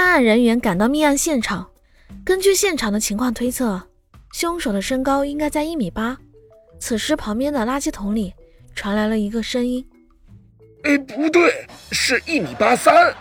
办案人员赶到命案现场。根据现场的情况推测凶手的身高应该在一米八。此时旁边的垃圾桶里传来了一个声音。哎不对是一米八三。